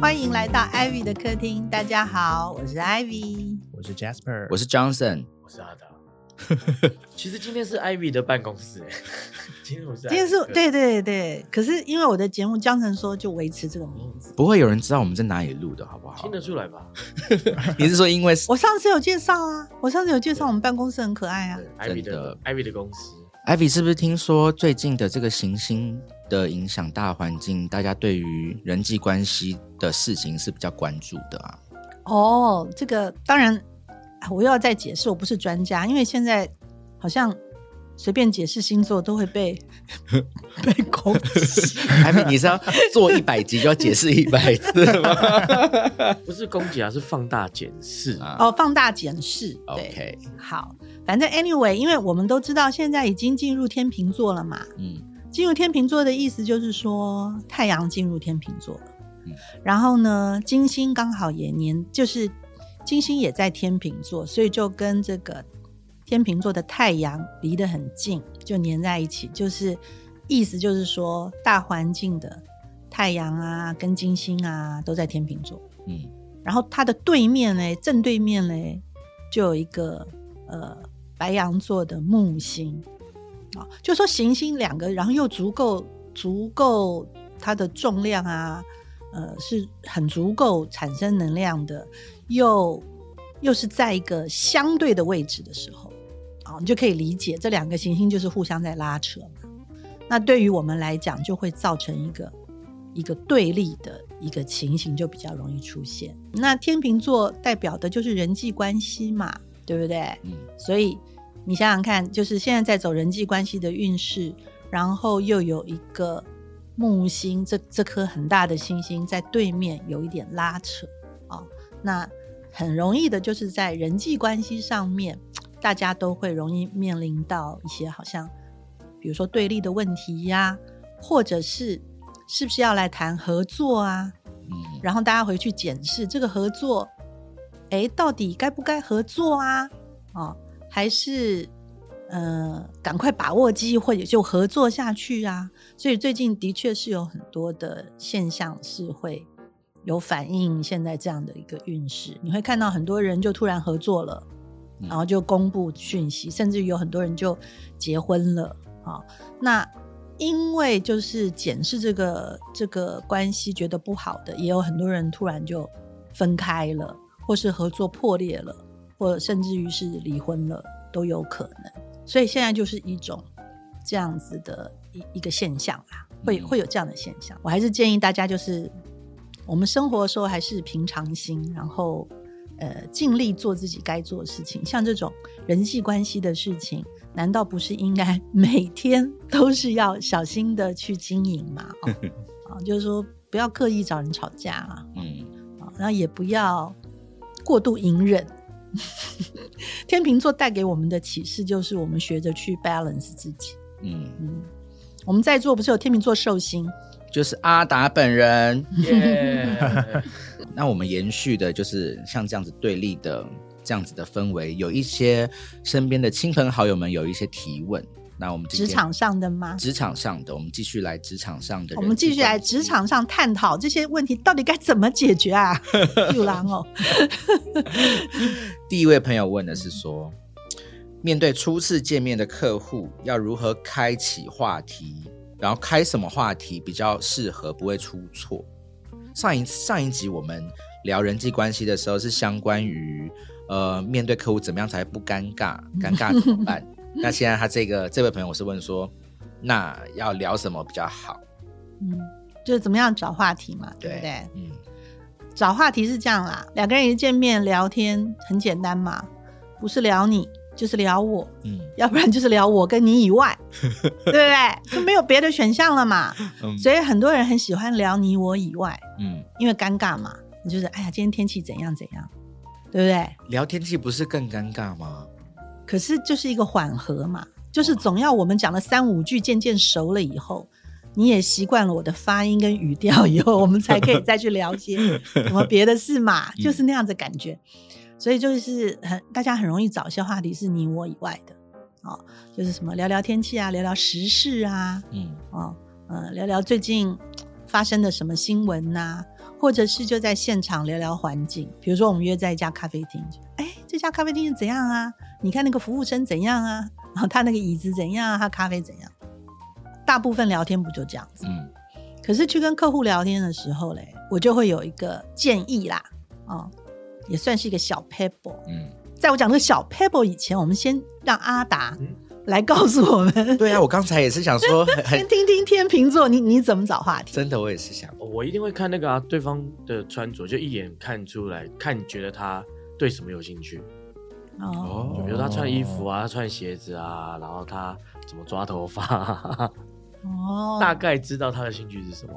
欢迎来到 Ivy 的客厅。大家好，我是 Ivy。我是 Jasper，我是 Johnson，我是阿达。其实今天是 Ivy 的办公室，哎，今天我是今天是对对对，可是因为我的节目江晨说就维持这个名字。不会有人知道我们在哪里录的，好不好听？得出来吧？你是说因为我上次有介绍啊，我上次有介绍我们办公室很可爱啊。，Ivy 的 Ivy 的公司，Ivy 是不是听说最近的这个行星的影响大环境，大家对于人际关系的事情是比较关注的啊？哦，这个当然啊我又要再解释，我不是专家，因为现在好像随便解释星座都会被 被攻击。Ivy，你是要做一百集就要解释一百次吗？不是攻击啊，是放大检视。啊哦，放大检视。OK，好，反正 anyway，因为我们都知道现在已经进入天秤座了嘛。嗯进入天秤座的意思就是说，太阳进入天秤座了，嗯。然后呢，金星刚好也年，就是金星也在天秤座，所以就跟这个天秤座的太阳离得很近，就粘在一起，就是意思就是说，大环境的太阳啊，跟金星啊都在天秤座，嗯。然后它的对面呢，正对面呢，就有一个呃白羊座的木星啊、就说行星两个，然后又足够足够它的重量啊，呃是很足够产生能量的，又又是在一个相对的位置的时候，啊、你就可以理解这两个行星就是互相在拉扯嘛。那对于我们来讲，就会造成一个一个对立的一个情形，就比较容易出现。那天秤座代表的就是人际关系嘛，对不对？嗯所以你想想看，就是现在在走人际关系的运势，然后又有一个木星这这颗很大的星星在对面有一点拉扯啊、那很容易的就是在人际关系上面，大家都会容易面临到一些好像，比如说对立的问题呀、或者是是不是要来谈合作啊？嗯然后大家回去检视这个合作，哎，到底该不该合作啊？哦，还是呃，赶快把握机会就合作下去啊？所以最近的确是有很多的现象是会有反映现在这样的一个运势，你会看到很多人就突然合作了，嗯然后就公布讯息，甚至于有很多人就结婚了啊、那因为就是检视这个这个关系觉得不好的，也有很多人突然就分开了，或是合作破裂了，或甚至于是离婚了，都有可能。所以现在就是一种这样子的一一个现象啦，会嗯会有这样的现象。我还是建议大家就是我们生活的时候还是平常心，然后呃尽力做自己该做的事情。像这种人际关系的事情，难道不是应该 每天都是要小心的去经营吗？哦，啊，就是说不要刻意找人吵架啊，嗯啊，然后也不要过度隐忍。天秤座带给我们的启示就是，我们学着去 balance 自己。嗯，嗯，我们在座不是有天秤座寿星？就是阿达本人。耶！那我们延续的就是像这样子对立的这样子的氛围，有一些身边的亲朋好友们有一些提问，那我们职场上的吗？职场上的，我们继续来职场上的我们继续来职场上探讨这些问题到底该怎么解决啊？有狼哦，第一位朋友问的是说，面对初次见面的客户，要如何开启话题，然后开什么话题比较适合，不会出错。上一上一集我们聊人际关系的时候，是相关于呃面对客户怎么样才不尴尬，尴尬怎么办？那现在他这个这位朋友我是问说，那要聊什么比较好？嗯，就是怎么样找话题嘛，对不对？嗯找话题是这样啦，两个人一见面聊天很简单嘛，不是聊你就是聊我，嗯要不然就是聊我跟你以外，对不对？就没有别的选项了嘛。嗯所以很多人很喜欢聊你我以外，嗯，因为尴尬嘛，你就是哎呀，今天天气怎样怎样，对不对？聊天气不是更尴尬吗？可是就是一个缓和嘛，就是总要我们讲了三五句，渐渐熟了以后，你也习惯了我的发音跟语调以后，我们才可以再去聊些 什么别的事嘛，就是那样子感觉。所以就是很大家很容易找一些话题是你我以外的，哦，就是什么聊聊天气啊，聊聊时事啊，嗯哦，呃，聊聊最近发生的什么新闻呐、或者是就在现场聊聊环境，比如说我们约在一家咖啡厅，哎，这家咖啡厅是怎样啊？你看那个服务生怎样啊？然 后他那个椅子怎样啊？他咖啡怎样？大部分聊天不就这样子？嗯，可是去跟客户聊天的时候嘞，我就会有一个建议啦，哦、也算是一个小 pebble。嗯，在我讲这个小 pebble 以前，我们先让阿达嗯来告诉我们，对啊，我刚才也是想说，先很听听天秤座你你怎么找话题。真的，我也是想，哦我一定会看那个啊，对方的穿着，就一眼看出来，看觉得他对什么有兴趣。哦，就比如他穿衣服啊，他穿鞋子啊，然后他怎么抓头发、啊，哦，大概知道他的兴趣是什么，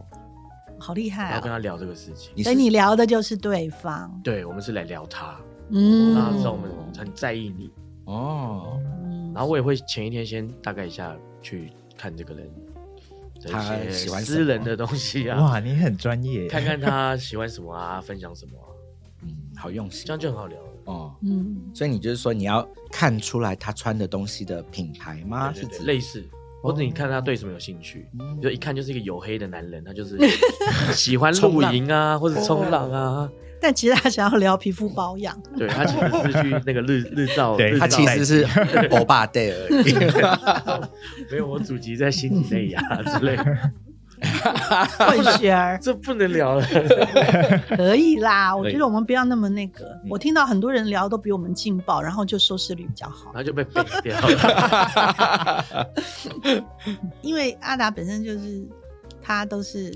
好厉害啊！然后跟他聊这个事情。所以你聊的就是对方，对，我们是来聊他，嗯，让他知道我们很在意你。哦，嗯。然后我也会前一天先大概一下去看这个人的他一些喜欢私人的东西啊，哇，你很专业，看看他喜欢什么啊，分享什么啊，嗯，好用心。这样就很好聊。了。哦。嗯，所以你就是说你要看出来他穿的东西的品牌吗？对对对是指类似，或者你看他对什么有兴趣，嗯。就一看就是一个黝黑的男人，他就是 喜欢露营啊，或者冲浪啊。但其实他想要聊皮肤保养，对他其实是去那个日 日照，对照他其实是欧巴 day 而已。没有我祖籍在新几内亚之类的，混血儿这不能聊了。可以啦。我觉得我们不要那么那个。我听到很多人聊都比我们劲爆，然后就收视率比较好然。后就被背掉了。因为阿达本身就是他都是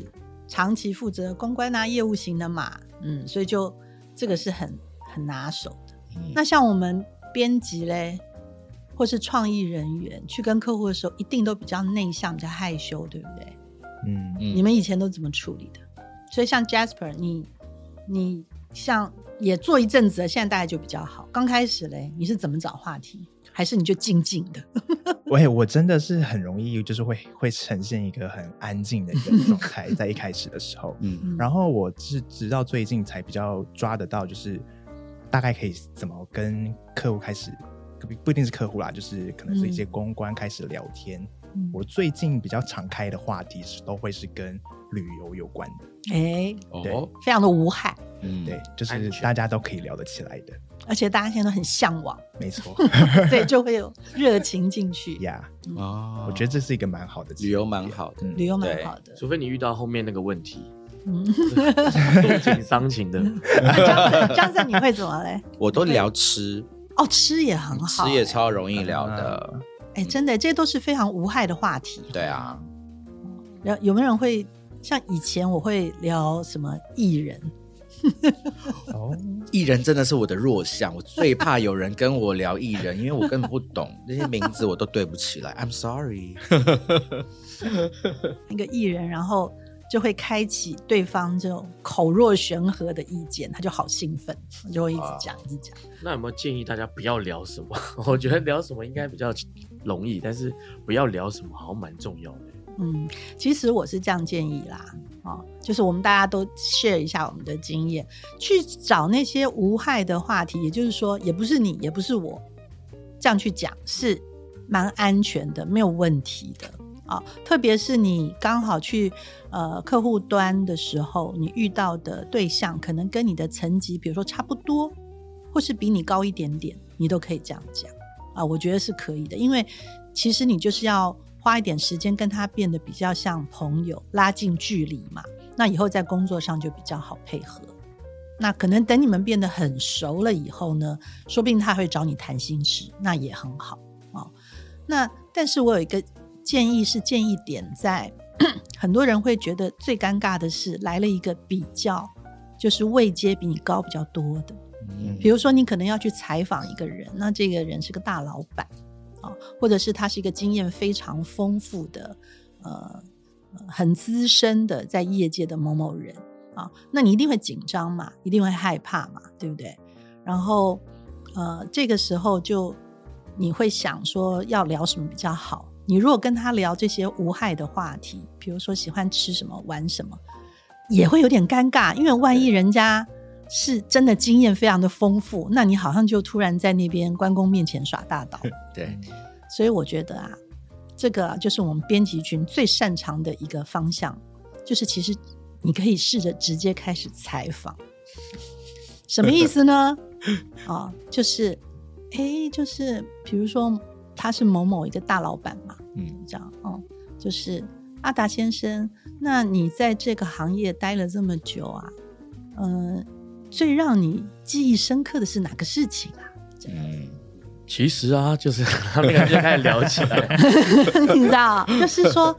长期负责公关啊、业务型的嘛，嗯，所以就这个是很很拿手的。嗯那像我们编辑嘞，或是创意人员去跟客户的时候，一定都比较内向、比较害羞，对不对？嗯，嗯你们以前都怎么处理的？所以像 Jasper，你你像也做一阵子了，现在大概就比较好。刚开始嘞，你是怎么找话题？还是你就静静的？喂，我真的是很容易，就是会会呈现一个很安静的一个状态，在一开始的时候。嗯然后我是直到最近才比较抓得到，就是大概可以怎么跟客户开始，不不一定是客户啦，就是可能是一些公关开始聊天。嗯。我最近比较常开的话题是都会是跟旅游有关的，哎，哦，非常的无害，嗯对，就是大家都可以聊得起来的，而且大家现在都很向往，没错。对就会有热情进去。呀。哦，我觉得这是一个蛮好的旅游蛮好的。嗯。旅游蛮好的，除非你遇到后面那个问题，嗯，触景伤情的，张正你会怎么嘞？我都聊吃，哦，吃也很好、吃也哎超容易聊的。哎、真的，这些都是非常无害的话题。对啊，有有没有人会像以前我会聊什么艺人？哦，艺人真的是我的弱项，我最怕有人跟我聊艺人，因为我根本不懂那些名字，我都对不起来。I'm sorry。那个艺人，然后就会开启对方这种口若悬河的意见，他就好兴奋，就会一直讲，一直讲。那有没有建议大家不要聊什么？我觉得聊什么应该比较容易，但是不要聊什么好像蛮重要的。嗯，其实我是这样建议啦，哦，就是我们大家都 share 一下我们的经验，去找那些无害的话题，也就是说，也不是你，也不是我，这样去讲是蛮安全的，没有问题的啊、特别是你刚好去呃客户端的时候，你遇到的对象可能跟你的层级，比如说差不多，或是比你高一点点，你都可以这样讲啊、我觉得是可以的，因为其实你就是要花一点时间跟他变得比较像朋友，拉近距离嘛。那以后在工作上就比较好配合。那可能等你们变得很熟了以后呢，说不定他会找你谈心事，那也很好哦。那但是我有一个建议是建议点在，很多人会觉得最尴尬的是来了一个比较，就是位阶比你高比较多的。嗯比如说，你可能要去采访一个人，那这个人是个大老板啊、或者是他是一个经验非常丰富的，呃，呃很资深的在业界的某某人啊、那你一定会紧张嘛，一定会害怕嘛，对不对？然后，呃，这个时候就你会想说要聊什么比较好？你如果跟他聊这些无害的话题，比如说喜欢吃什么、玩什么，也会有点尴尬，因为万一人家是真的经验非常的丰富，那你好像就突然在那边关公面前耍大 刀。对，所以我觉得啊，这个啊就是我们编辑群最擅长的一个方向，就是其实你可以试着直接开始采访。什么意思呢？啊，就是，哎，就是比如说他是某某一个大老板嘛，嗯这样哦，就是阿达先生，那你在这个行业待了这么久啊，嗯、最让你记忆深刻的是哪个事情啊？嗯其实啊，就是他们两个就开始聊起来。你知道，就是说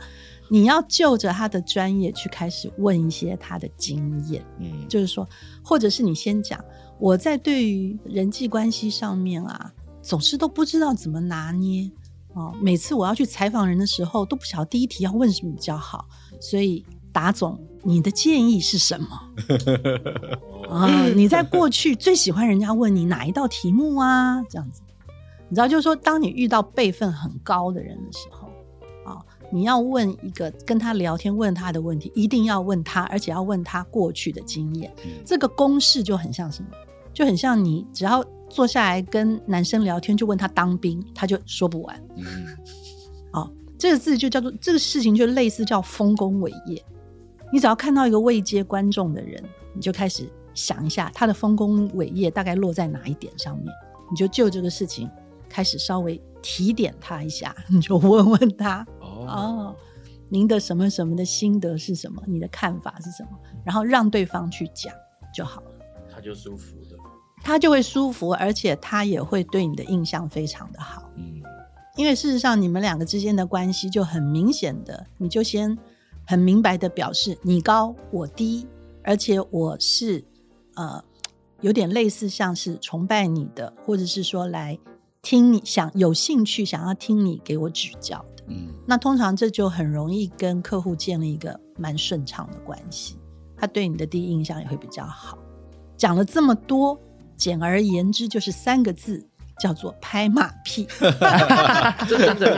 你要就着他的专业去开始问一些他的经验，嗯，就是说，或者是你先讲，我在对于人际关系上面啊，总是都不知道怎么拿捏哦。每次我要去采访人的时候，都不晓得第一题要问什么比较好，所以达总，你的建议是什么？啊，你在过去最喜欢人家问你哪一道题目啊？这样子，你知道，就是说，当你遇到辈分很高的人的时候，啊，你要问一个跟他聊天问他的问题，一定要问他，而且要问他过去的经验。嗯这个公式就很像什么？就很像你只要坐下来跟男生聊天，就问他当兵，他就说不完。嗯哦，这个字就叫做这个事情就类似叫丰功伟业。你只要看到一个未接观众的人，你就开始想一下他的丰功伟业大概落在哪一点上面，你就就这个事情开始稍微提点他一下，你就问问他哦哦，您的什么什么的心得是什么？你的看法是什么？然后让对方去讲就好了。他就舒服的。他就会舒服，而且他也会对你的印象非常的好。嗯因为事实上，你们两个之间的关系就很明显的，你就先很明白的表示你高我低，而且我是呃有点类似像是崇拜你的，或者是说来听你想有兴趣想要听你给我指教的。嗯那通常这就很容易跟客户建立一个蛮顺畅的关系，他对你的第一印象也会比较好。讲了这么多，简而言之就是三个字，叫做拍马屁。这真的，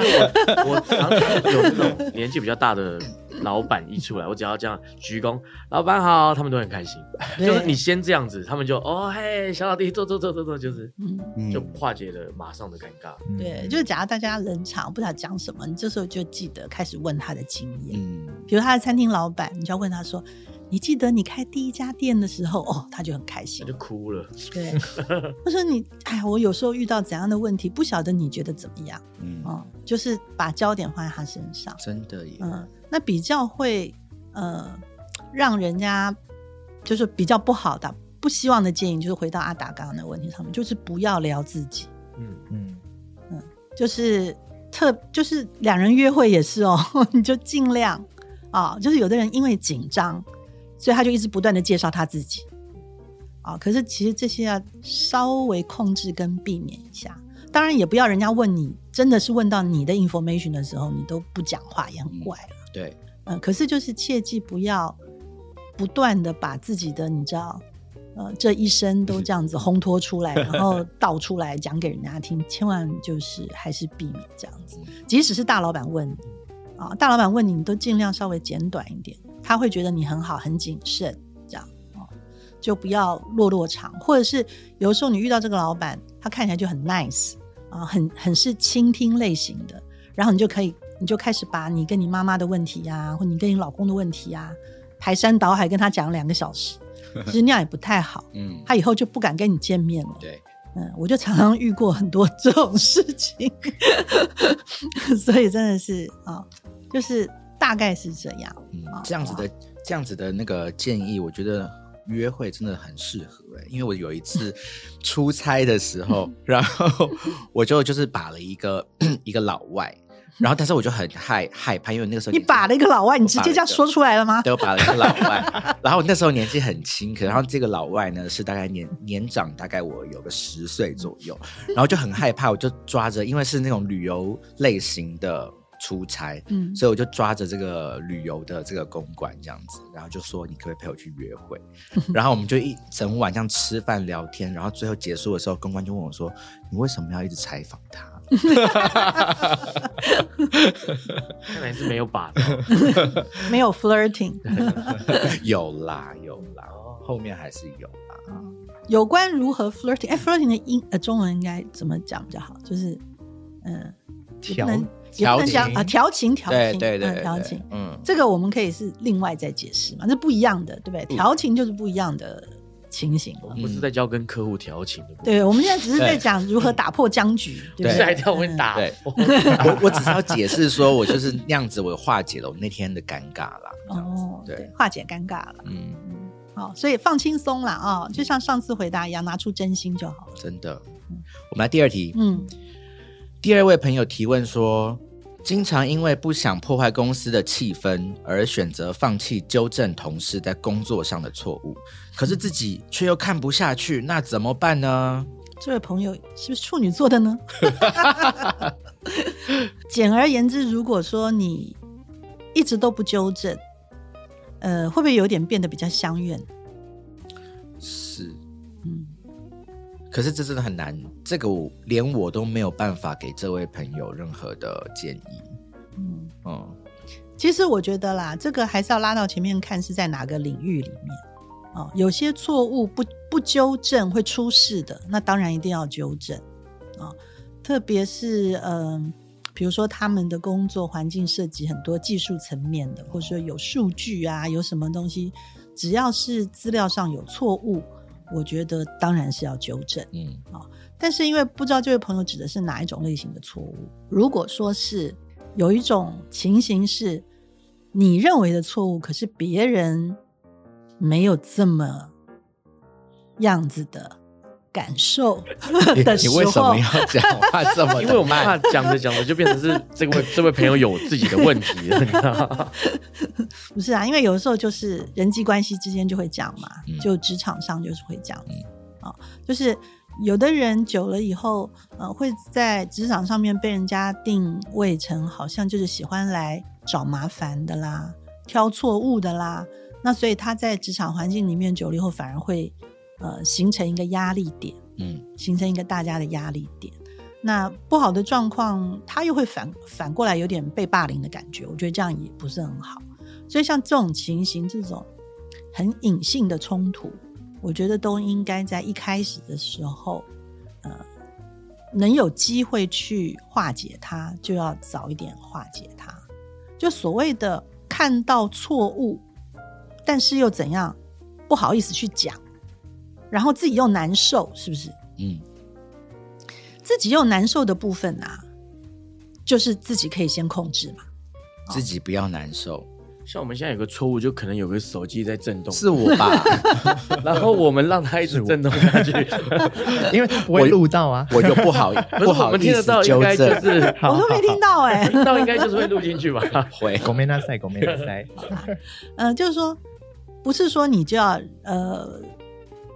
我我常常有那种年纪比较大的老板一出来，我只要这样鞠躬，老板好，他们都很开心。就是你先这样子，他们就哦嘿，小老弟坐坐坐坐坐，就是嗯，嗯就化解了马上的尴尬。嗯对，就是假如大家冷场，不知道讲什么，你这时候就记得开始问他的经验。嗯比如他的餐厅老板，你就要问他说：“你记得你开第一家店的时候，哦，他就很开心。他就。哭了，对，他说你，哎呀，我有时候遇到怎样的问题，不晓得你觉得怎么样？嗯，哦，就是把焦点放在他身上。真的耶，嗯，那比较会呃让人家就是比较不好的、不希望的建议，就是回到阿达刚刚的问题上面，就是不要聊自己，嗯，嗯。就是特就是两人约会也是哦，你就尽量啊、就是有的人因为紧张，所以他就一直不断的介绍他自己啊、可是其实这些要稍微控制跟避免一下。当然，也不要人家问你，真的是问到你的 information 的时候，你都不讲话，也很怪了。对，嗯，可是就是切记不要不断的把自己的你知道，呃，这一生都这样子烘托出来，然后倒出来讲给人家听，千万就是还是避免这样子。即使是大老板问你啊，大老板问你，你都尽量稍微简短一点，他会觉得你很好，很谨慎，这样哦，就不要落落场，或者是有的时候你遇到这个老板，他看起来就很 nice 啊，很很是倾听类型的，然后你就可以，你就开始把你跟你妈妈的问题呀、或你跟你老公的问题呀、排山倒海跟他讲两个小时，其实那样也不太好，嗯，他以后就不敢跟你见面了。对，嗯，我就常常遇过很多这种事情，所以真的是啊、就是大概是这样。嗯啊，这样子的这样子的那个建议，我觉得约会真的很适合哎、因为我有一次 出差的时候，然后我就就是把了一个 一个老外，然后但是我就很害害怕，因为那个时候你把了一个老外，你直接这样说出来了吗？对，我把了一个老外，然后那时候年纪很轻，可然后这个老外呢是大概年年长大概我有个十岁左右，然后就很害怕，我就抓着，因为是那种旅游类型的出差，嗯所以我就抓着这个旅游的这个公关这样子，然后就说你可不可以陪我去约会？然后我们就一整晚这样吃饭聊天，然后最后结束的时候，公关就问我说：“你为什么要一直采访他？”看来是没有把到。没有 flirting。有啦有啦，后面还是有啦。有关如何 flirting，哎，flirting 的英呃中文应该怎么讲比较好？就是嗯，调也不能也不能讲情啊，调情调情，对对对，调情。嗯，这个我们可以是另外再解释嘛，这不一样的，对不对？调情就是不一样的情形我。不是在教跟客户调情的对，我们现在只是在讲如何打破僵局，对不对 对？吓一跳，我会打。对我我只是要解释说，我就是那样子，我化解了我那天的尴尬啦。这样子哦，对对，化解尴尬了。嗯，好，所以放轻松啦啊、就像上次回答一样，拿出真心就好了。真的。我们来第二题，嗯，第二位朋友提问说，经常因为不想破坏公司的气氛而选择放弃纠正同事在工作上的错误，可是自己却又看不下去，那怎么办呢？这位朋友是不是处女座的呢？简而言之，如果说你一直都不纠正，呃，会不会有点变得比较相怨？是，嗯，可是这真的很难，这个我连我都没有办法给这位朋友任何的建议。嗯，嗯，其实我觉得啦，这个还是要拉到前面看是在哪个领域里面哦。有些错误不不纠正会出事的，那当然一定要纠正啊、哦。特别是嗯、呃比如说他们的工作环境涉及很多技术层面的，或者说有数据啊，有什么东西，只要是资料上有错误，我觉得当然是要纠正。嗯啊但是因为不知道这位朋友指的是哪一种类型的错误，如果说是有一种情形是你认为的错误，可是别人没有这么样子的感受你的时你为什么，要讲话这么因为我们怕？讲着讲着就变成是这位 这位朋友有自己的问题了，你知道吗？不是啊，因为有的时候就是人际关系之间就会讲嘛，嗯就职场上就是会这样就是有的人久了以后，呃，会在职场上面被人家定位成好像就是喜欢来找麻烦的啦，挑错误的啦，那所以他在职场环境里面久了以后，反而会呃形成一个压力点。嗯形成一个大家的压力点。那不好的状况，他又会反反过来有点被霸凌的感觉，我觉得这样也不是很好。所以像这种情形，这种很隐性的冲突，我觉得都应该在一开始的时候，呃，能有机会去化解它，就要早一点化解它。就所谓的看到错误，但是又怎样不好意思去讲，然后自己又难受，是不是？嗯自己又难受的部分啊，就是自己可以先控制嘛。自己不要难受，像我们现在有个错误，就可能有个手机在震动，是我吧？然后我们让它一直震动下去。因为他不会录到啊。我就不好 不是我不好意们听得到，应思纠该就正，是我都没听到哎、听到，应该就是会录进去吧？会狗妹那塞，狗妹那塞。嗯，就是说，不是说你就要呃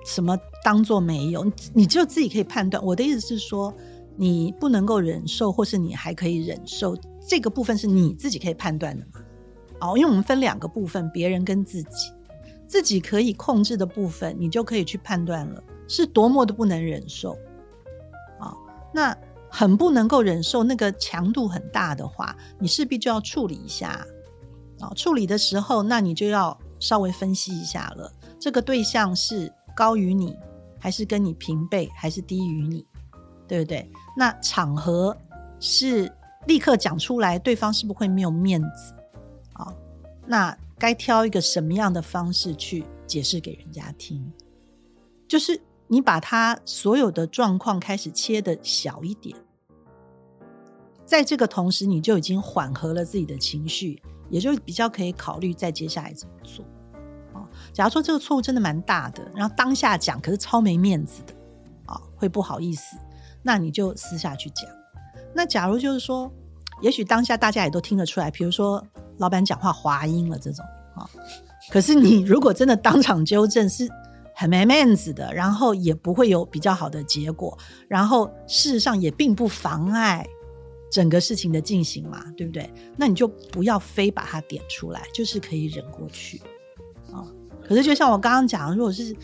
什么当做没有，你你就自己可以判断。我的意思是说，你不能够忍受，或是你还可以忍受，这个部分是你自己可以判断的嘛？哦，因为我们分两个部分，别人跟自己，自己可以控制的部分，你就可以去判断了，是多么的不能忍受。啊、那很不能够忍受，那个强度很大的话，你势必就要处理一下。啊、处理的时候，那你就要稍微分析一下了，这个对象是高于你，还是跟你平辈，还是低于你，对不对？那场合是立刻讲出来，对方是不是会没有面子？啊、那该挑一个什么样的方式去解释给人家听？就是你把他所有的状况开始切的小一点，在这个同时，你就已经缓和了自己的情绪，也就比较可以考虑再接下来怎么做。假如说这个错误真的蛮大的，然后当下讲，可是超没面子的，啊，会不好意思，那你就私下去讲。那假如就是说，也许当下大家也都听得出来，比如说老板讲话滑音了这种啊，可是你如果真的当场纠正，是很没面子的，然后也不会有比较好的结果，然后事实上也并不妨碍整个事情的进行嘛，对不对？那你就不要非把它点出来，就是可以忍过去啊。可是就像我刚刚讲，如果是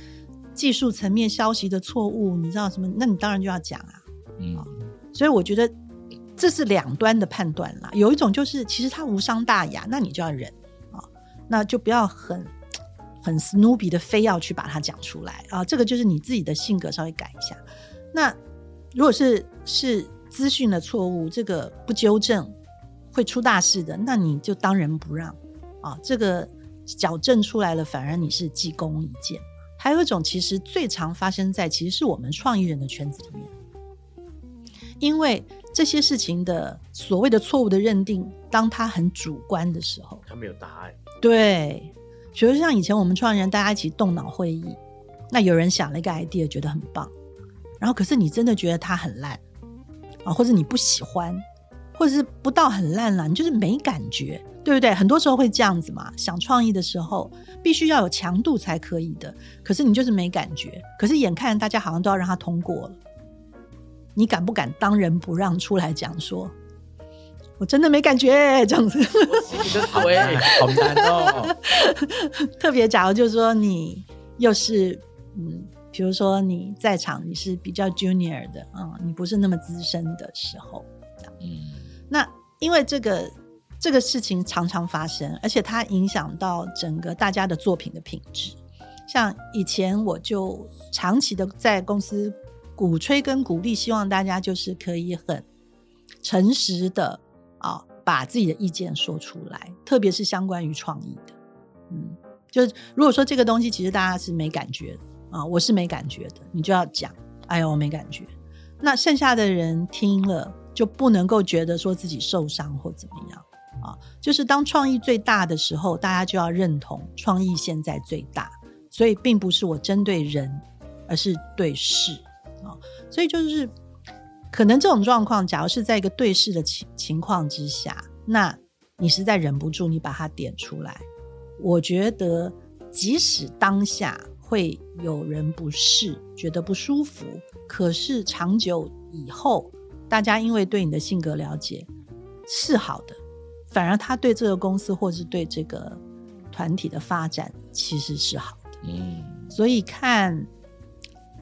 技术层面消息的错误，你知道什么？那你当然就要讲啊。嗯所以我觉得这是两端的判断啦。有一种就是其实它无伤大雅，那你就要忍啊，那就不要很很 Snoopy 的非要去把它讲出来啊。这个就是你自己的性格稍微改一下。那如果是是资讯的错误，这个不纠正会出大事的，那你就当仁不让啊。这个矫正出来了，反而你是记功一件。还有一种，其实最常发生在其实是我们创意人的圈子里面，因为这些事情的所谓的错误的认定，当他很主观的时候，他没有答案，对，比如像以前我们创意人大家一起动脑会议，那有人想了一个 idea 觉得很棒，然后可是你真的觉得它很烂啊，或者你不喜欢，或者是不到很烂啦，你就是没感觉，对不对？很多时候会这样子嘛。想创意的时候，必须要有强度才可以的，可是你就是没感觉，可是眼看大家好像都要让它通过了，你敢不敢当仁不让出来讲说？我真的没感觉，这样子。好难哦。特别，假如就是说你又是嗯，比如说你在场你是比较 junior 的啊、你不是那么资深的时候，嗯，那因为这个这个事情常常发生，而且它影响到整个大家的作品的品质。像以前我就长期的在公司鼓吹跟鼓励，希望大家就是可以很诚实的啊，把自己的意见说出来，特别是相关于创意的。嗯，就是如果说这个东西其实大家是没感觉的啊，我是没感觉的，你就要讲，哎呦我没感觉。那剩下的人听了就不能够觉得说自己受伤或怎么样啊。就是当创意最大的时候，大家就要认同创意现在最大，所以并不是我针对人，而是对事啊。所以就是可能这种状况，假如是在一个对视的情情况之下，那你实在忍不住，你把它点出来。我觉得，即使当下会有人不适，觉得不舒服，可是长久以后，大家因为对你的性格了解是好的，反而他对这个公司或是对这个团体的发展其实是好的。嗯，所以看，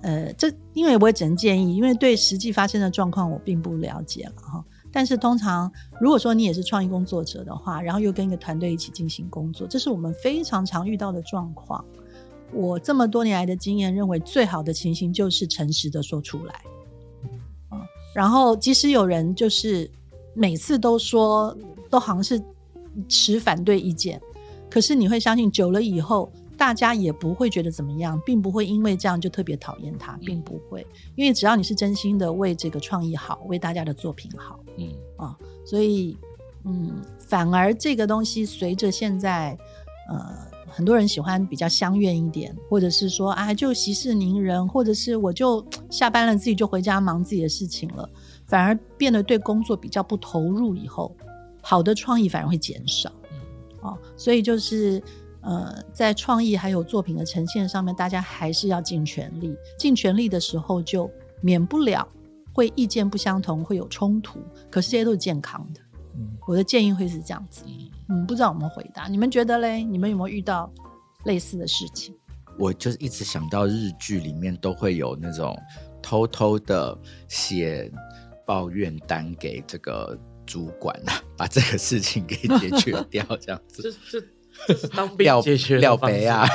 呃，这因为我也只能建议，因为对实际发生的状况我并不了解了哈。但是通常，如果说你也是创意工作者的话，然后又跟一个团队一起进行工作，这是我们非常常遇到的状况。我这么多年来的经验认为，最好的情形就是诚实的说出来。啊，然后即使有人就是每次都说，都好像是持反对意见，可是你会相信，久了以后，大家也不会觉得怎么样，并不会因为这样就特别讨厌他，并不会，因为只要你是真心的为这个创意好，为大家的作品好。嗯啊，所以嗯，反而这个东西随着现在呃很多人喜欢比较相怨一点，或者是说啊就息事宁人，或者是我就下班了自己就回家忙自己的事情了，反而变得对工作比较不投入，以后好的创意反而会减少。哦，所以就是呃，在创意还有作品的呈现上面，大家还是要尽全力。尽全力的时候，就免不了会意见不相同，会有冲突。可是这些都是健康的。嗯我的建议会是这样子。嗯，不知道有没有回答？你们觉得嘞？你们有没有遇到类似的事情？我就是一直想到日剧里面都会有那种偷偷的写抱怨单给这个主管啊，把这个事情给解决掉，这样子。这这这是当兵廖解决的廖方式北啊，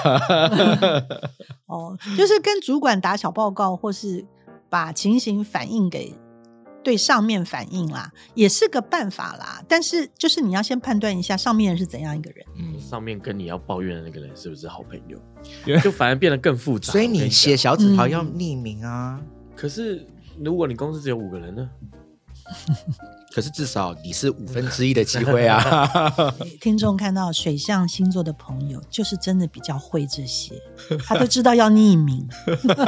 哦，就是跟主管打小报告，或是把情形反映给对上面反映啦，也是个办法啦。但是就是你要先判断一下上面人是怎样一个人。嗯，上面跟你要抱怨的那个人是不是好朋友，就反而变得更复杂。所以你写小纸条嗯要匿名啊。可是如果你公司只有五个人呢？可是至少你是五分之一的机会啊。听众看到水象星座的朋友，就是真的比较会这些，他都知道要匿名。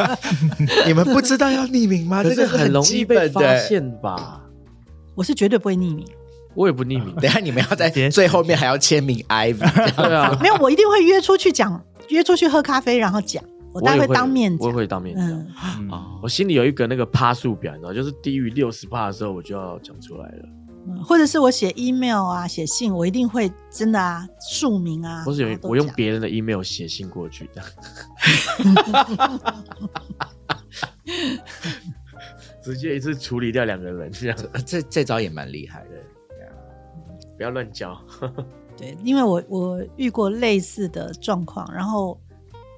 你们不知道要匿名吗？这个很容易被发。现吧？我是绝对不会匿名，我也不匿名。等下你们要在 最后面还要签名 Ivy，对啊，没有，我一定会约出去讲，约出去喝咖啡，然后讲，我大概会当面讲我也。会当面讲。啊，嗯哦我心里有一个那个趴数表，你知道，就是低于六十趴的时候，我就要讲出来了。嗯或者是我写 email 啊，写信，我一定会真的啊，署名啊，或是有我用别人的 email 写信过去的，直接一次处理掉两个人，这样这这招也蛮厉害的。不要乱教。对，因为我我遇过类似的状况，然后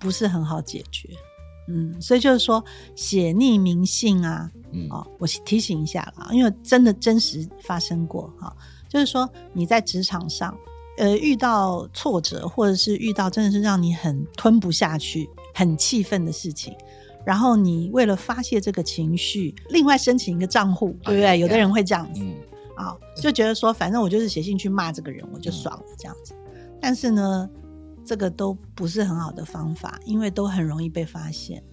不是很好解决。嗯，所以就是说写匿名信啊，嗯哦，我提醒一下了，因为真的真实发生过哈、就是说你在职场上，呃，遇到挫折或者是遇到真的是让你很吞不下去、很气愤的事情，然后你为了发泄这个情绪，另外申请一个账户，对不对？哎有的人会这样子嗯啊、就觉得说反正我就是写信去骂这个人，我就爽了这样子。但是呢，这个都不是很好的方法，因为都很容易被发现。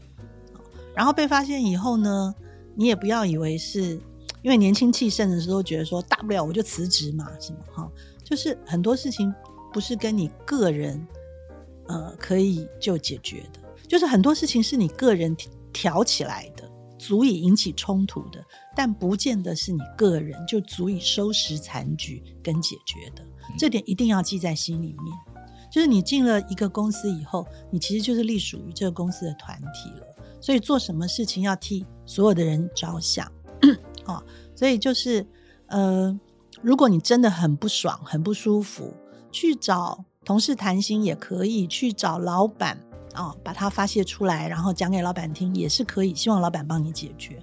然后被发现以后呢，你也不要以为是因为年轻气盛的时候觉得说大不了我就辞职嘛，什么哈，就是很多事情不是跟你个人呃可以就解决的，就是很多事情是你个人挑起来的，足以引起冲突的，但不见得是你个人就足以收拾残局跟解决的，这点一定要记在心里面。就是你进了一个公司以后，你其实就是隶属于这个公司的团体了。所以做什么事情要替所有的人着想，哦，所以就是呃，如果你真的很不爽、很不舒服，去找同事谈心也可以，去找老板哦，把它发泄出来，然后讲给老板听也是可以，希望老板帮你解决，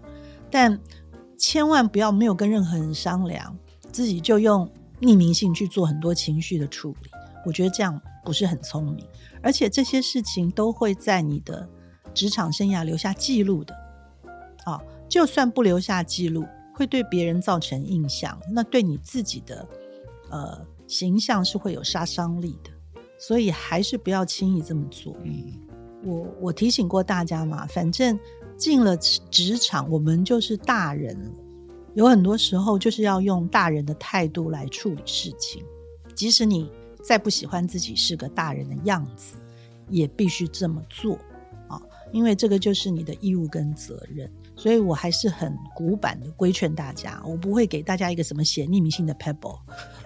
但千万不要没有跟任何人商量，自己就用匿名性去做很多情绪的处理，我觉得这样不是很聪明，而且这些事情都会在你的职场生涯留下记录的。啊、就算不留下记录，会对别人造成印象，那对你自己的呃形象是会有杀伤力的。所以还是不要轻易这么做。嗯我我提醒过大家嘛，反正进了职职场，我们就是大人了，有很多时候就是要用大人的态度来处理事情，即使你再不喜欢自己是个大人的样子，也必须这么做啊，因为这个就是你的义务跟责任。所以我还是很古板的规劝大家，我不会给大家一个什么写匿名信的 pebble，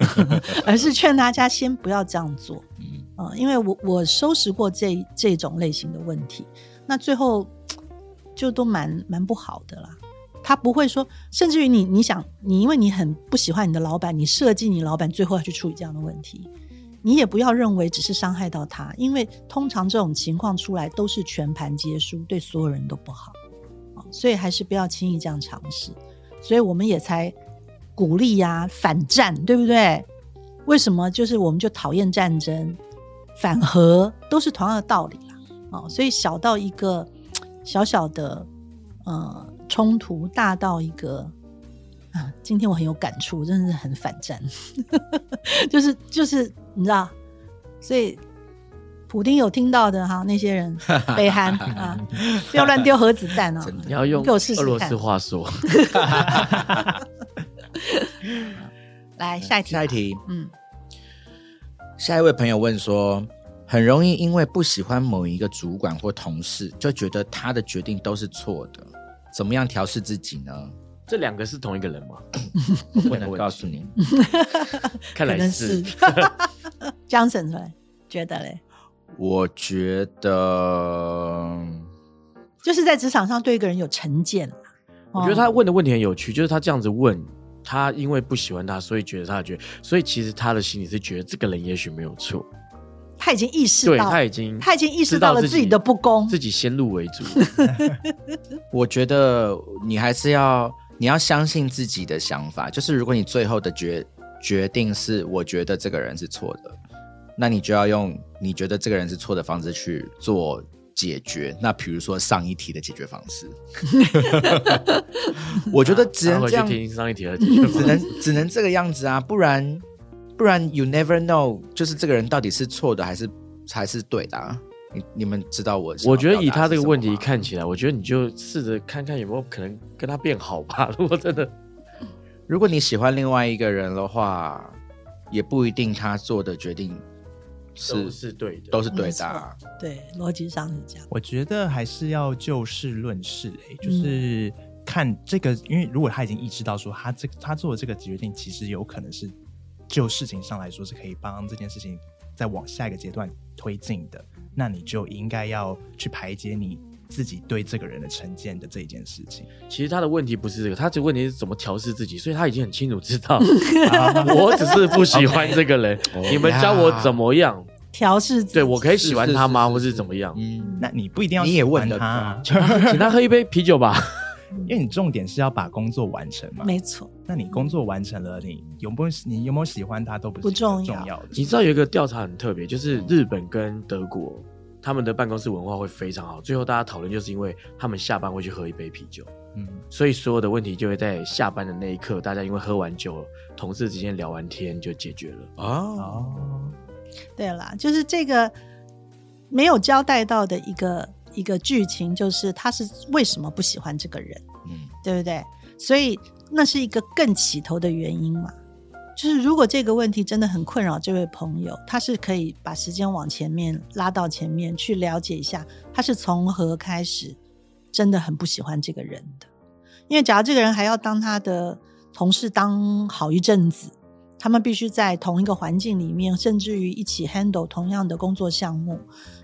而是劝大家先不要这样做。嗯呃，因为我我收拾过这这种类型的问题，那最后就都蛮蛮不好的啦。他不会说，甚至于你你想你因为你很不喜欢你的老板，你设计你老板最后要去处理这样的问题，你也不要认为只是伤害到他，因为通常这种情况出来都是全盘皆输，对所有人都不好啊、所以还是不要轻易这样尝试。所以我们也才鼓励呀、反战，对不对？为什么？就是我们就讨厌战争，反核都是同样的道理啦。啊，所以小到一个小小的呃冲突，大到一个啊，今天我很有感触，真的是很反战，就是就是你知道，所以普丁有听到的哈，那些人北韩 啊，不要乱丢核子弹哦。你要用俄罗斯话说，来下一题，下一，题，嗯，下一位朋友问说，很容易因为不喜欢某一个主管或同事，就觉得他的决定都是错的，怎么样调试自己呢？这两个是同一个人吗？不能告诉你，看来可能是。是。Johnson 对，觉得嘞，我觉得就是在职场上对一个人有成见啦我觉得他问的问题很有趣，就是他这样子问，他因为不喜欢他，所以觉得他的觉得，所以其实他的心里是觉得这个人也许没有错，他已经意识对到，他已经他已经意识到了自己的不公，自己先入为主。我觉得你还是要你要相信自己的想法，就是如果你最后的决决定是我觉得这个人是错的，那你就要用你觉得这个人是错的方式去做解决。那比如说上一题的解决方式，我觉得只能回去这样，听上一题的解决方只能只能这个样子啊，不然不然 you never know，就是这个人到底是错的还是还是对的、啊。你你们知道我我觉得以他这个问题看起来，我觉得你就试着看看有没有可能跟他变好吧。如果真的，如果你喜欢另外一个人的话，也不一定他做的决定都是是对的，都是对的啊、对，逻辑上是这样。我觉得还是要就事论事、欸，就是看这个，因为如果他已经意识到说他这他做的这个决定，其实有可能是就事情上来说是可以帮这件事情再往下一个阶段推进的，那你就应该要去排解你自己对这个人的成见的这一件事情。其实他的问题不是这个，他这个问题是怎么调试自己，所以他已经很清楚知道，我只是不喜欢 这个人，你们教我怎么样，调试自己。对我可以喜欢他吗，是是是或是怎么样？嗯，那你不一定要你也问了他啊，请他喝一杯啤酒吧。因为你重点是要把工作完成嘛。没错，那你工作完成了，你有没有你有没有喜欢他都不是不重要重要的。你知道有一个调查很特别，就是日本跟德国他们的办公室文化会非常好，最后大家讨论就是因为他们下班会去喝一杯啤酒，嗯，所以所有的问题就会在下班的那一刻，大家因为喝完酒，同事之间聊完天就解决了。哦，哦，对啦，就是这个没有交代到的一个一个剧情，就是他是为什么不喜欢这个人，嗯，对不对？所以那是一个更起头的原因嘛。就是如果这个问题真的很困扰这位朋友，他是可以把时间往前面拉到前面去了解一下，他是从何开始真的很不喜欢这个人的。因为假如这个人还要当他的同事当好一阵子，他们必须在同一个环境里面，甚至于一起 handle 同样的工作项目，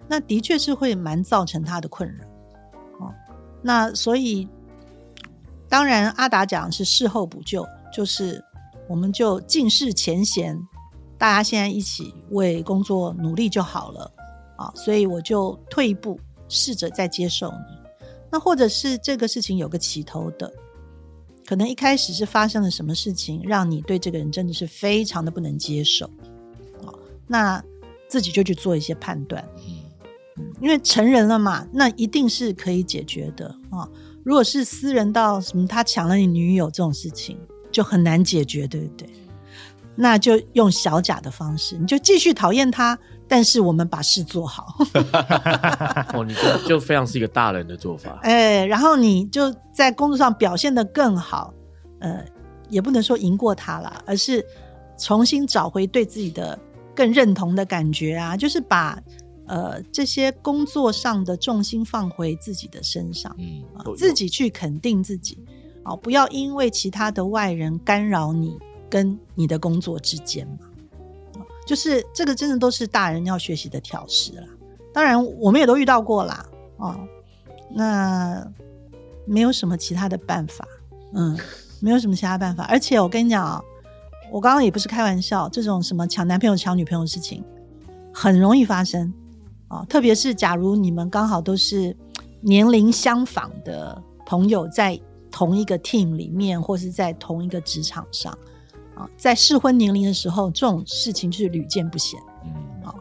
那的确是会蛮造成他的困扰。哦，那所以当然阿达讲是事后补救，就是我们就尽释前嫌，大家现在一起为工作努力就好了啊。所以我就退一步，试着再接受你。那或者是这个事情有个起头的，可能一开始是发生了什么事情，让你对这个人真的是非常的不能接受啊。那自己就去做一些判断，因为成人了嘛，那一定是可以解决的啊。如果是私人到什么他抢了你女友这种事情，就很难解决，对不对？那就用小贾的方式，你就继续讨厌他，但是我们把事做好，哦，你就就非常是一个大人的做法。哎，然后你就在工作上表现得更好，呃，也不能说赢过他了，而是重新找回对自己的更认同的感觉啊，就是把呃这些工作上的重心放回自己的身上。嗯，啊自己去肯定自己，啊，不要因为其他的外人干扰你跟你的工作之间嘛。啊就是这个真的都是大人要学习的调试啦。当然，我们也都遇到过啦，哦，那没有什么其他的办法，嗯，没有什么其他办法。而且我跟你讲啊、我刚刚也不是开玩笑，这种什么抢男朋友、抢女朋友的事情很容易发生啊、特别是假如你们刚好都是年龄相仿的朋友，在同一个 team 里面，或是在同一个职场上啊，在适婚年龄的时候，这种事情就是屡见不鲜。嗯，啊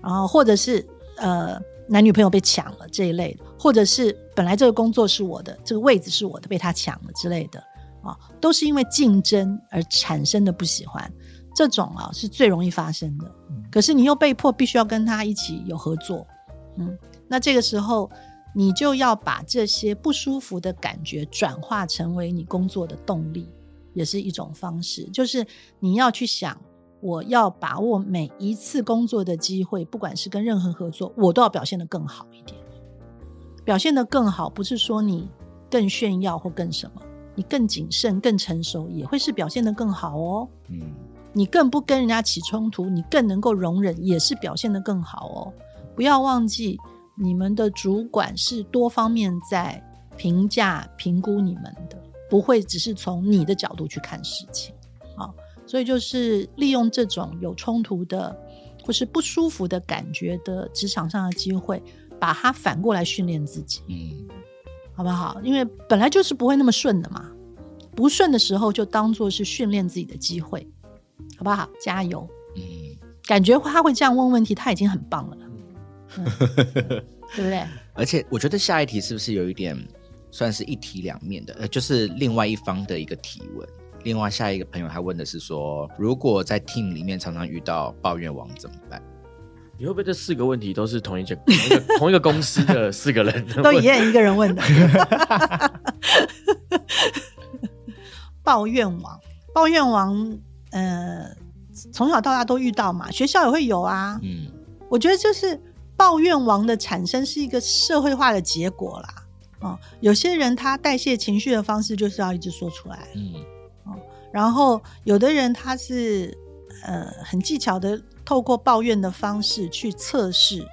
然后或者是呃男女朋友被抢了这一类的，或者是本来这个工作是我的，这个位置是我的，被他抢了之类的啊，都是因为竞争而产生的不喜欢，这种啊是最容易发生的。可是你又被迫必须要跟他一起有合作，嗯，那这个时候你就要把这些不舒服的感觉转化成为你工作的动力，也是一种方式，就是你要去想。我要把握每一次工作的机会，不管是跟任何合作，我都要表现得更好一点。表现得更好，不是说你更炫耀或更什么，你更谨慎、更成熟，也会是表现得更好哦。嗯，你更不跟人家起冲突，你更能够容忍，也是表现得更好哦。不要忘记，你们的主管是多方面在评价、评估你们的，不会只是从你的角度去看事情啊。所以就是利用这种有冲突的或是不舒服的感觉的职场上的机会，把它反过来训练自己，嗯，好不好？因为本来就是不会那么顺的嘛，不顺的时候就当做是训练自己的机会，好不好？加油！嗯，感觉他会这样问问题，他已经很棒了，嗯对不对？而且我觉得下一题是不是有一点算是一体两面的？呃，就是另外一方的一个提问。另外下一个朋友他问的是说，如果在 team 里面常常遇到抱怨王怎么办？你会不会这四个问题都是同一个同一个同一个公司的四个人都一样一个人问的。抱怨王，抱怨王，呃，从小到大都遇到嘛，学校也会有啊。嗯我觉得就是抱怨王的产生是一个社会化的结果啦。哦，有些人他代谢情绪的方式就是要一直说出来，嗯然后有的人他是呃很技巧的透过抱怨的方式去测试，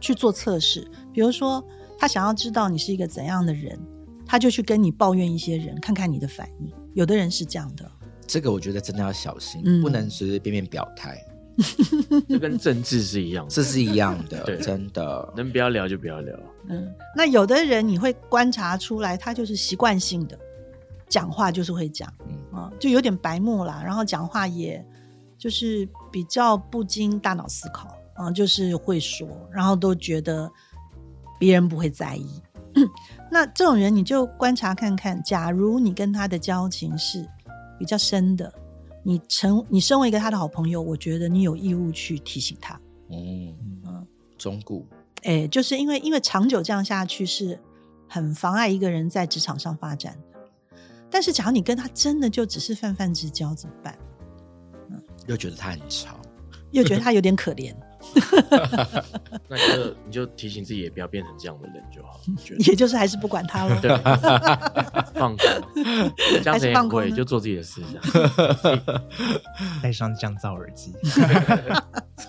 去做测试。比如说他想要知道你是一个怎样的人，他就去跟你抱怨一些人，看看你的反应。有的人是这样的，这个我觉得真的要小心，嗯不能随随便便表态。这跟政治是一样的，这是一样的，真的。能不要聊就不要聊。嗯，那有的人你会观察出来，他就是习惯性的讲话就是会讲，嗯啊、就有点白目啦，然后讲话也就是比较不经大脑思考，啊、就是会说，然后都觉得别人不会在意。那这种人你就观察看看，假如你跟他的交情是比较深的，你成你身为一个他的好朋友，我觉得你有义务去提醒他。嗯嗯中固，哎，就是因为因为长久这样下去是很妨碍一个人在职场上发展的。但是，假如你跟他真的就只是泛泛之交，怎么办？嗯又觉得他很吵，又觉得他有点可怜，那你就你就提醒自己也不要变成这样的人就好，也就是还是不管他了。对，放空，这样子也不会，还是放空呢就做自己的事，戴上降噪耳机，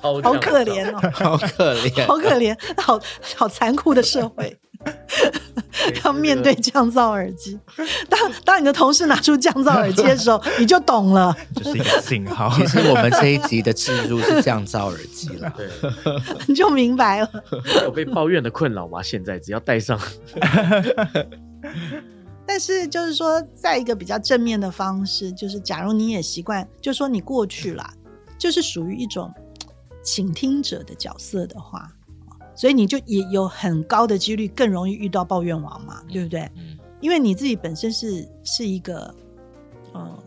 好可怜哦，好可怜，好可怜，好好残酷的社会，要面对降噪耳机。当当你的同事拿出降噪耳机的时候，你就懂了。这是一个信号。其实我们这一集的置入是降噪耳机了。对，你就明白了。有被抱怨的困扰吗？现在只要戴上，但是就是说，在一个比较正面的方式，就是假如你也习惯，就是说你过去啦，就是属于一种倾听者的角色的话，所以你就也有很高的几率更容易遇到抱怨王嘛，对不对？嗯因为你自己本身是是一个，嗯，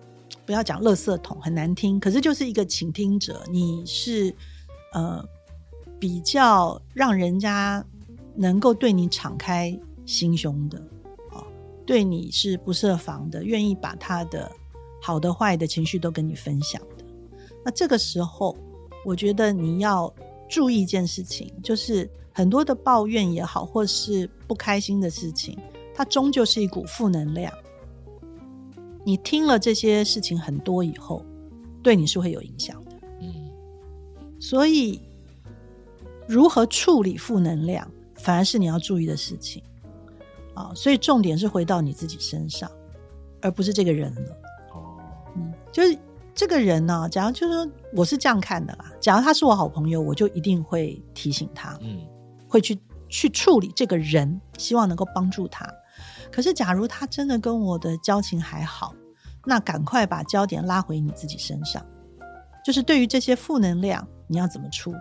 不要讲垃圾桶很难听，可是就是一个倾听者，你是呃比较让人家能够对你敞开心胸的哦，对你是不设防的，愿意把他的好的坏的情绪都跟你分享的。那这个时候，我觉得你要注意一件事情，就是很多的抱怨也好，或是不开心的事情。它终究是一股负能量。你听了这些事情很多以后，对你是会有影响的。嗯所以，如何处理负能量，反而是你要注意的事情啊。所以重点是回到你自己身上，而不是这个人了。哦，嗯，就是这个人呢、假如就是说我是这样看的啦，假如他是我好朋友，我就一定会提醒他，嗯会去去处理这个人，希望能够帮助他。可是，假如他真的跟我的交情还好，那赶快把焦点拉回你自己身上，就是对于这些负能量，你要怎么处理？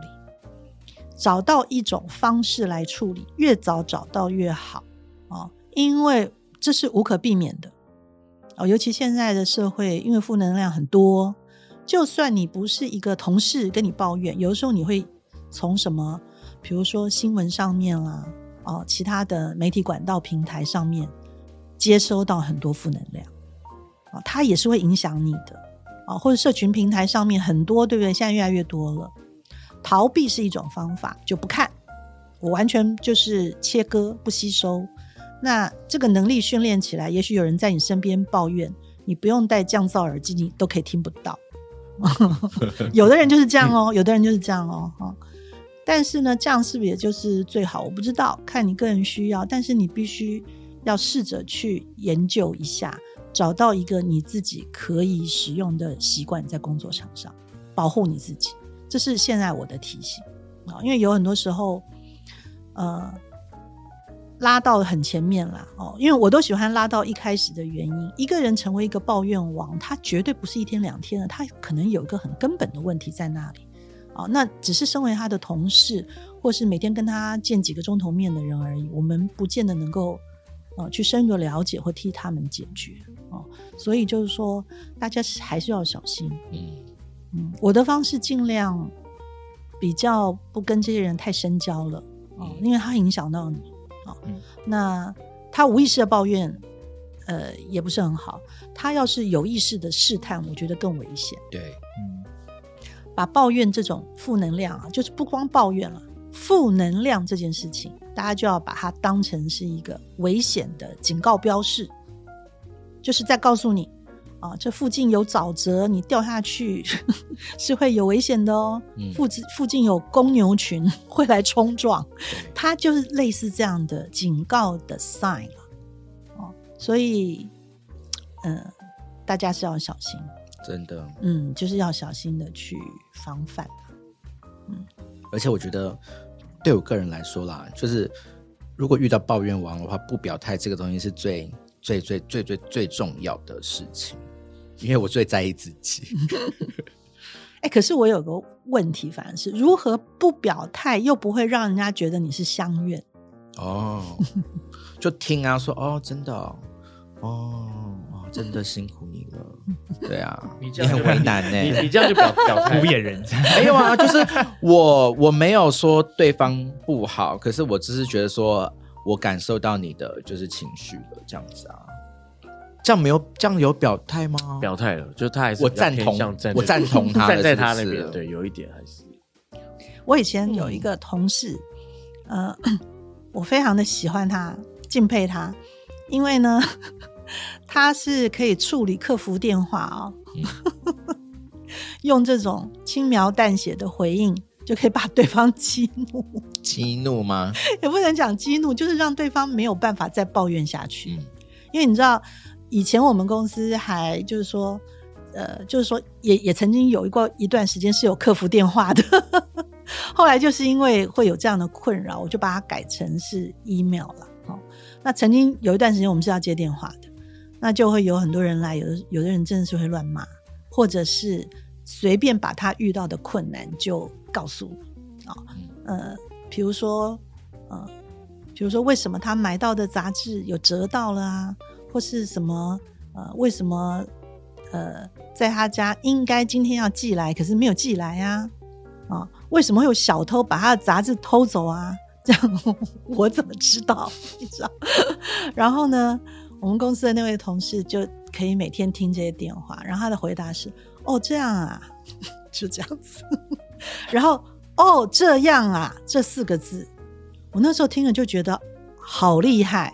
找到一种方式来处理，越早找到越好哦，因为这是无可避免的哦。尤其现在的社会，因为负能量很多，就算你不是一个同事跟你抱怨，有的时候你会从什么，比如说新闻上面啦，哦，其他的媒体管道平台上面接收到很多负能量，哦，它也是会影响你的，哦，或者社群平台上面很多，对不对？现在越来越多了，逃避是一种方法，就不看，我完全就是切割不吸收。那这个能力训练起来，也许有人在你身边抱怨，你不用戴降噪耳机，你都可以听不到。有的人就是这样哦，有的人就是这样哦，哈。但是呢，这样是不是也就是最好？我不知道，看你个人需要。但是你必须要试着去研究一下，找到一个你自己可以使用的习惯，在工作场上保护你自己。这是现在我的提醒啊，因为有很多时候，呃，拉到很前面啦哦，因为我都喜欢拉到一开始的原因。一个人成为一个抱怨王，他绝对不是一天两天的，他可能有一个很根本的问题在那里。哦，那只是身为他的同事，或是每天跟他见几个钟头面的人而已，我们不见得能够呃去深入的了解或替他们解决哦。所以就是说，大家还是要小心。嗯嗯，我的方式尽量比较不跟这些人太深交了哦，嗯因为他影响到你哦。嗯那他无意识的抱怨，呃，也不是很好。他要是有意识的试探，我觉得更危险。对，嗯，把抱怨这种负能量啊，就是不光抱怨了，负能量这件事情，大家就要把它当成是一个危险的警告标示，就是在告诉你啊，这附近有沼泽，你掉下去 是会有危险的哦。嗯附近附近有公牛群 会来冲撞，它就是类似这样的警告的 sign 了。哦，所以，嗯、大家是要小心。真的，嗯，就是要小心的去防范嗯而且我觉得对我个人来说啦，就是如果遇到抱怨王的话，不表态这个东西是最最最最最最重要的事情，因为我最在意自己。哎，可是我有个问题，反而是如何不表态，又不会让人家觉得你是相怨？哦，就听啊，说哦，真的哦，哦，哦真的辛苦你了。对啊，你这样就很为难呢、你你这样就表表态敷衍人家。没有啊，就是我我没有说对方不好，可是我只是觉得说我感受到你的就是情绪了，这样子啊。这样没有这样有表态吗？表态了，就他还是我赞同我赞同他的 站在他那边，对，有一点还是我以前有一个同事，呃，我非常的喜欢他，敬佩他，因为呢，他是可以处理客服电话哦，用这种轻描淡写的回应就可以把对方激怒，激怒吗？也不能讲激怒，就是让对方没有办法再抱怨下去。嗯因为你知道，以前我们公司还就是说，呃，就是说也也曾经有一过一段时间是有客服电话的，后来就是因为会有这样的困扰，我就把它改成是 email 了。哦，那曾经有一段时间我们是要接电话的，那就会有很多人来，有的有的人真的是会乱骂，或者是随便把他遇到的困难就告诉你啊、呃，比如说呃。比如说，为什么他买到的杂志有折到了啊，或是什么呃，为什么呃，在他家应该今天要寄来，可是没有寄来呀、啊？啊，为什么会有小偷把他的杂志偷走啊？这样我怎么知道？你知道？然后呢，我们公司的那位同事就可以每天听这些电话，然后他的回答是：哦，这样啊，就这样子。然后哦，这样啊，这四个字。我那时候听了就觉得好厉害，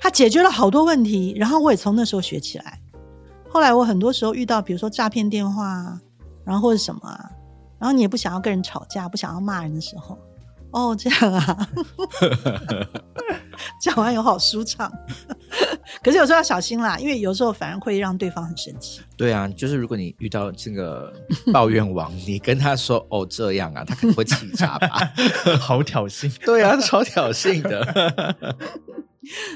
他解决了好多问题，然后我也从那时候学起来。后来我很多时候遇到，比如说诈骗电话啊，然后或者什么啊，然后你也不想要跟人吵架，不想要骂人的时候，哦，这样啊，讲完有好舒畅。可是有时候要小心啦，因为有时候反而会让对方很生气。对啊，就是如果你遇到这个抱怨王，你跟他说哦这样啊，他可能会气炸吧？好挑衅。对啊，超挑衅的，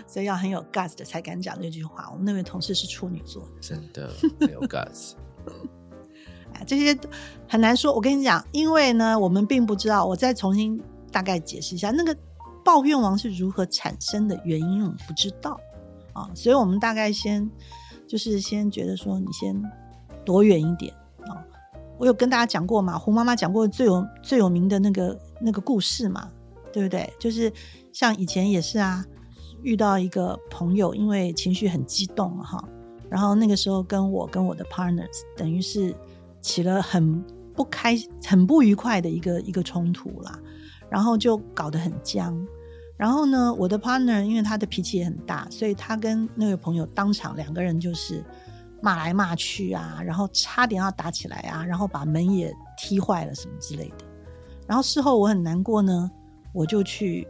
所以要很有 guts 的才敢讲这句话。我们那位同事是处女座的。真的没有 guts。哎，这些很难说。我跟你讲，因为呢，我们并不知道。我再重新大概解释一下，那个抱怨王是如何产生的原因，我们不知道啊。所以我们大概先就是先觉得说，你先躲远一点啊。我有跟大家讲过嘛，胡妈妈讲过最有最有名的那个那个故事嘛，对不对？就是像以前也是啊，遇到一个朋友，因为情绪很激动哈，然后那个时候跟我跟我的 partners 等于是起了很不开、很不愉快的一个一个冲突啦，然后就搞得很僵。然后呢，我的 partner 因为他的脾气也很大，所以他跟那位朋友当场两个人就是骂来骂去啊，然后差点要打起来啊，然后把门也踢坏了什么之类的。然后事后我很难过呢，我就去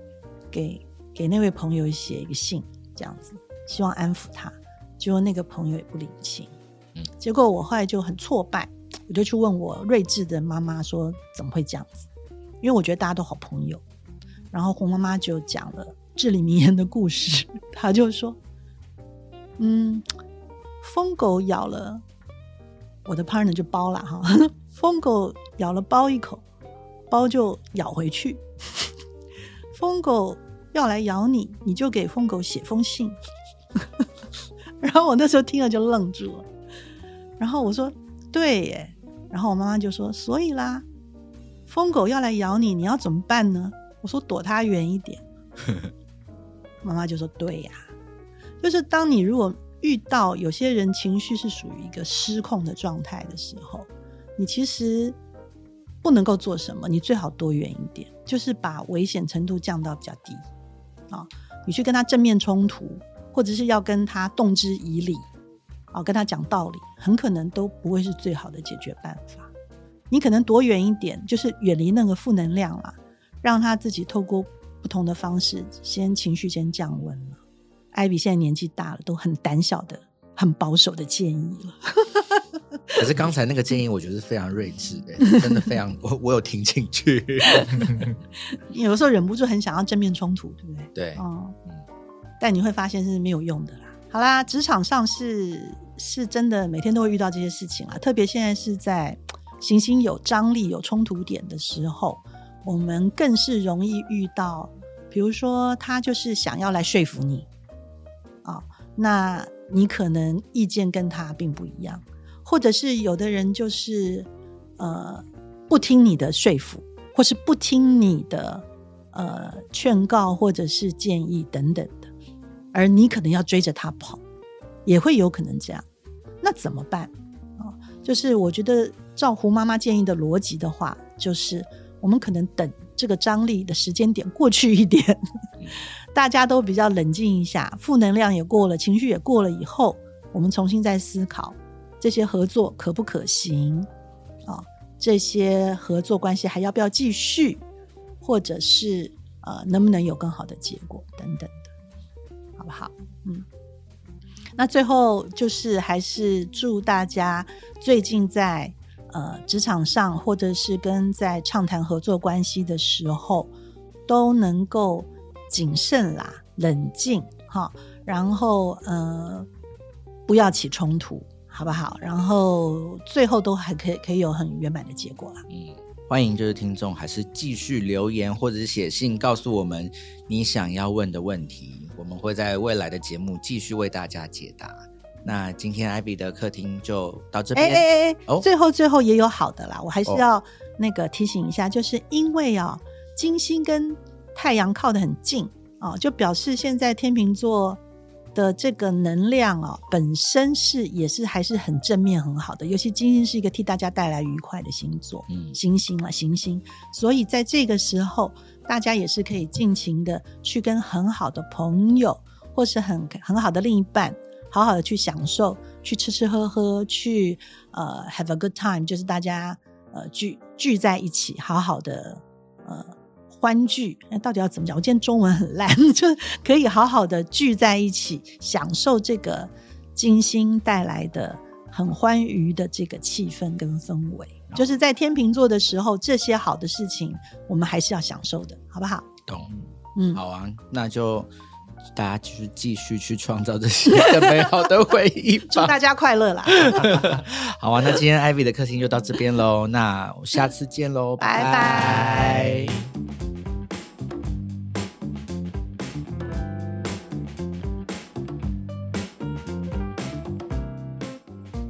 给给那位朋友写一个信，这样子希望安抚他。结果那个朋友也不领情，嗯结果我后来就很挫败，我就去问我睿智的妈妈说怎么会这样子？因为我觉得大家都好朋友。然后红妈妈就讲了至理名言的故事，她就说：“嗯，疯狗咬了我的 partner 就包了哈，疯狗咬了包一口，包就咬回去。疯狗要来咬你，你就给疯狗写封信。然后我那时候听了就愣住了，然后我说：对耶。然后我妈妈就说：所以啦，疯狗要来咬你，你要怎么办呢？我说躲它远一点。妈妈就说：对呀，就是当你如果遇到有些人情绪是属于一个失控的状态的时候，你其实不能够做什么，你最好躲远一点，就是把危险程度降到比较低啊。你去跟他正面冲突，或者是要跟他动之以理啊，跟他讲道理，很可能都不会是最好的解决办法。你可能躲远一点，就是远离那个负能量啦，让他自己透过不同的方式，先情绪先降温了。艾比现在年纪大了，都很胆小的、很保守的建议了。可是刚才那个建议，我觉得是非常睿智的，真的非常，我我有听进去。有的时候忍不住很想要正面冲突，对不对？对，哦嗯，但你会发现是没有用的啦。好啦，职场上是是真的每天都会遇到这些事情啊，特别现在是在行星有张力、有冲突点的时候，我们更是容易遇到，比如说他就是想要来说服你，啊、那你可能意见跟他并不一样，或者是有的人就是呃不听你的说服，或是不听你的呃劝告或者是建议等等的，而你可能要追着他跑，也会有可能这样。那怎么办？啊、就是我觉得照胡妈妈建议的逻辑的话，就是我们可能等这个张力的时间点过去一点，大家都比较冷静一下，负能量也过了，情绪也过了以后，我们重新再思考这些合作可不可行啊、这些合作关系还要不要继续，或者是呃能不能有更好的结果等等的，好不好？嗯。那最后就是还是祝大家最近在呃职场上，或者是跟在畅谈合作关系的时候，都能够谨慎啦、冷静哈，然后呃不要起冲突，好不好？然后最后都还可以可以有很圆满的结果啦。嗯，欢迎就是听众还是继续留言或者是写信告诉我们你想要问的问题，我们会在未来的节目继续为大家解答。那今天艾比的客厅就到这哎边。哎哎，哦最后最后也有好的啦，我还是哦要那个提醒一下，就是因为啊、金星跟太阳靠得很近哦，就表示现在天秤座的这个能量哦，本身是也是还是很正面很好的，尤其金星是一个替大家带来愉快的星座，嗯行星啊，行星，所以在这个时候，大家也是可以尽情的去跟很好的朋友，或是很很好的另一半，好好的去享受，去吃吃喝喝，去呃 have a good time，就是大家呃聚聚在一起，好好的呃欢聚。那，到底要怎么讲？我今天中文很烂，就可以好好的聚在一起，享受这个金星带来的很欢愉的这个气氛跟氛围。就是在天秤座的时候，这些好的事情，我们还是要享受的，好不好？懂。嗯，好啊，那就大家继续继续去创造这些美好的回忆吧。祝大家快乐啦！好啊，那今天 Ivy 的客厅就到这边喽，那我下次见喽，拜拜拜